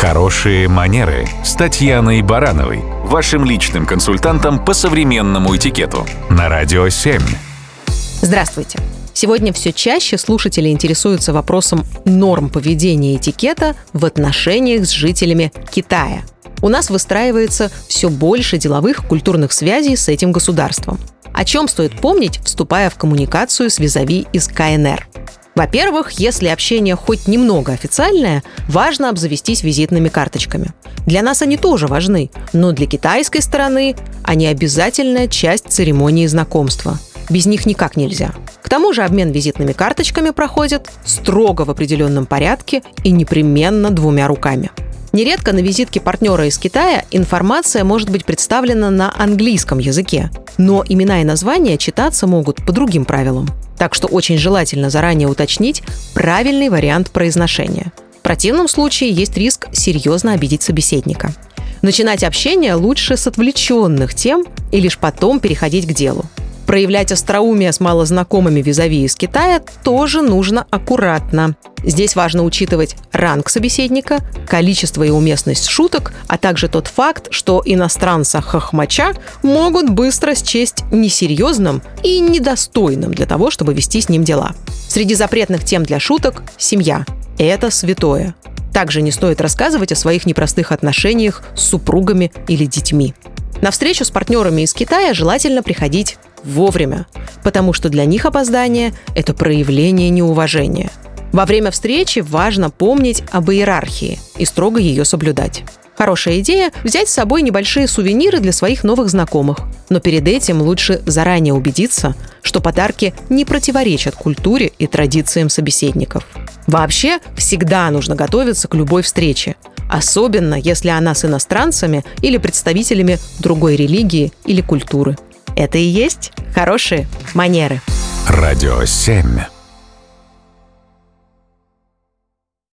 Хорошие манеры с Татьяной Барановой, вашим личным консультантом по современному этикету на Радио 7. Здравствуйте. Сегодня все чаще слушатели интересуются вопросом норм поведения этикета в отношениях с жителями Китая. У нас выстраивается все больше деловых культурных связей с этим государством. О чем стоит помнить, вступая в коммуникацию с визави из КНР? Во-первых, если общение хоть немного официальное, важно обзавестись визитными карточками. Для нас они тоже важны, но для китайской стороны они обязательная часть церемонии знакомства. Без них никак нельзя. К тому же обмен визитными карточками проходит строго в определенном порядке и непременно двумя руками. Нередко на визитке партнера из Китая информация может быть представлена на английском языке, но имена и названия читаться могут по другим правилам. Так что очень желательно заранее уточнить правильный вариант произношения. В противном случае есть риск серьезно обидеть собеседника. Начинать общение лучше с отвлеченных тем и лишь потом переходить к делу. Проявлять остроумие с малознакомыми визави из Китая тоже нужно аккуратно. Здесь важно учитывать ранг собеседника, количество и уместность шуток, а также тот факт, что иностранца хохмача могут быстро счесть несерьезным и недостойным для того, чтобы вести с ним дела. Среди запретных тем для шуток – семья. Это святое. Также не стоит рассказывать о своих непростых отношениях с супругами или детьми. На встречу с партнерами из Китая желательно приходить вовремя, потому что для них опоздание – это проявление неуважения. Во время встречи важно помнить об иерархии и строго ее соблюдать. Хорошая идея – взять с собой небольшие сувениры для своих новых знакомых. Но перед этим лучше заранее убедиться, что подарки не противоречат культуре и традициям собеседников. Вообще, всегда нужно готовиться к любой встрече, особенно если она с иностранцами или представителями другой религии или культуры. Это и есть хорошие манеры. Радио 7.